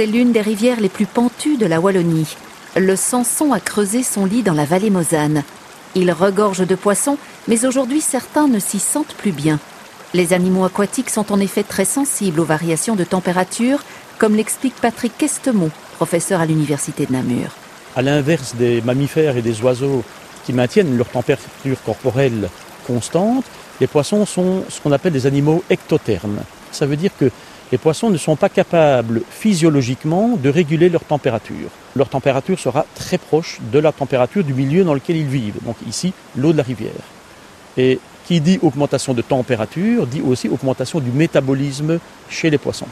C'est l'une des rivières les plus pentues de la Wallonie. Le Sanson a creusé son lit dans la vallée Mosane. Il regorge de poissons, mais aujourd'hui certains ne s'y sentent plus bien. Les animaux aquatiques sont en effet très sensibles aux variations de température, comme l'explique Patrick Questemont, professeur à l'université de Namur. À l'inverse des mammifères et des oiseaux qui maintiennent leur température corporelle constante, les poissons sont ce qu'on appelle des animaux ectothermes. Ça veut dire que les poissons ne sont pas capables physiologiquement de réguler leur température. Leur température sera très proche de la température du milieu dans lequel ils vivent, donc ici l'eau de la rivière. Et qui dit augmentation de température dit aussi augmentation du métabolisme chez les poissons.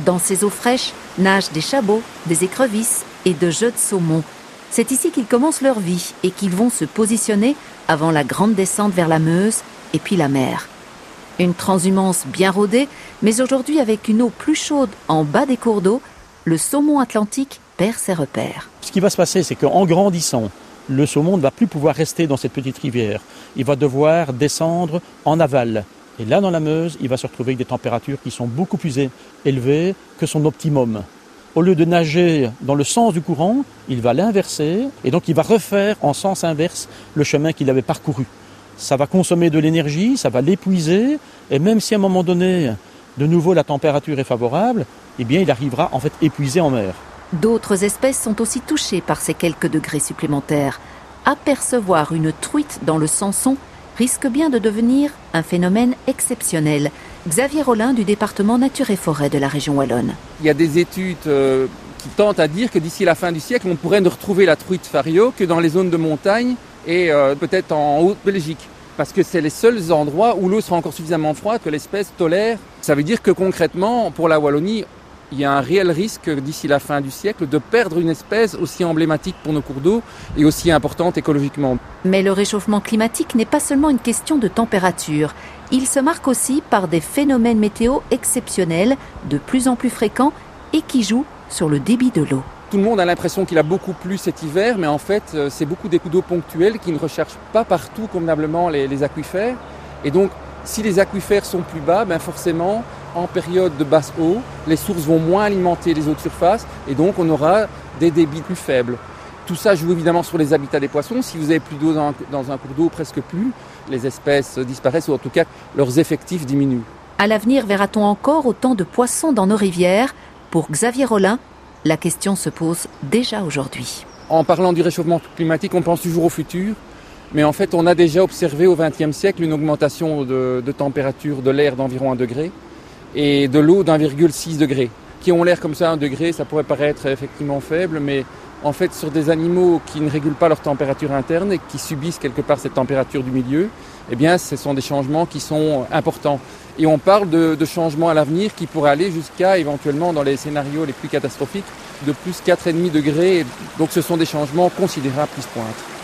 Dans ces eaux fraîches nagent des chabots, des écrevisses et de jeux de saumon. C'est ici qu'ils commencent leur vie et qu'ils vont se positionner avant la grande descente vers la Meuse et puis la mer. Une transhumance bien rodée, mais aujourd'hui avec une eau plus chaude en bas des cours d'eau, le saumon atlantique perd ses repères. Ce qui va se passer, c'est qu'en grandissant, le saumon ne va plus pouvoir rester dans cette petite rivière. Il va devoir descendre en aval. Et là, dans la Meuse, il va se retrouver avec des températures qui sont beaucoup plus élevées que son optimum. Au lieu de nager dans le sens du courant, il va l'inverser et donc il va refaire en sens inverse le chemin qu'il avait parcouru ça va consommer de l'énergie, ça va l'épuiser, et même si à un moment donné, de nouveau la température est favorable, eh bien il arrivera en fait épuisé en mer. D'autres espèces sont aussi touchées par ces quelques degrés supplémentaires. Apercevoir une truite dans le Sanson risque bien de devenir un phénomène exceptionnel. Xavier Rollin du département Nature et Forêt de la région Wallonne. Il y a des études euh, qui tentent à dire que d'ici la fin du siècle, on pourrait ne retrouver la truite fario que dans les zones de montagne et euh, peut-être en Haute-Belgique. Parce que c'est les seuls endroits où l'eau sera encore suffisamment froide que l'espèce tolère. Ça veut dire que concrètement, pour la Wallonie, il y a un réel risque d'ici la fin du siècle de perdre une espèce aussi emblématique pour nos cours d'eau et aussi importante écologiquement. Mais le réchauffement climatique n'est pas seulement une question de température. Il se marque aussi par des phénomènes météo exceptionnels, de plus en plus fréquents et qui jouent sur le débit de l'eau. Tout le monde a l'impression qu'il a beaucoup plu cet hiver, mais en fait, euh, c'est beaucoup des coups d'eau ponctuels qui ne recherchent pas partout convenablement les, aquifères. Et donc, si les aquifères sont plus bas, ben forcément, en période de basse eau, les sources vont moins alimenter les eaux de surface et donc on aura des débits plus faibles. Tout ça joue évidemment sur les habitats des poissons. Si vous avez plus d'eau dans, dans, un cours d'eau, presque plus, les espèces disparaissent ou en tout cas leurs effectifs diminuent. À l'avenir, verra-t-on encore autant de poissons dans nos rivières? Pour Xavier Rollin, la question se pose déjà aujourd'hui. En parlant du réchauffement climatique, on pense toujours au futur, mais en fait, on a déjà observé au XXe siècle une augmentation de, température de l'air d'environ 1 degré et de l'eau d'1,6 degré. Qui ont l'air comme ça 1 degré, ça pourrait paraître effectivement faible, mais en fait, sur des animaux qui ne régulent pas leur température interne et qui subissent quelque part cette température du milieu, eh bien, ce sont des changements qui sont importants. Et on parle de, changements à l'avenir qui pourraient aller jusqu'à éventuellement dans les scénarios les plus catastrophiques de plus 4,5 degrés. Donc ce sont des changements considérables qui se pointent.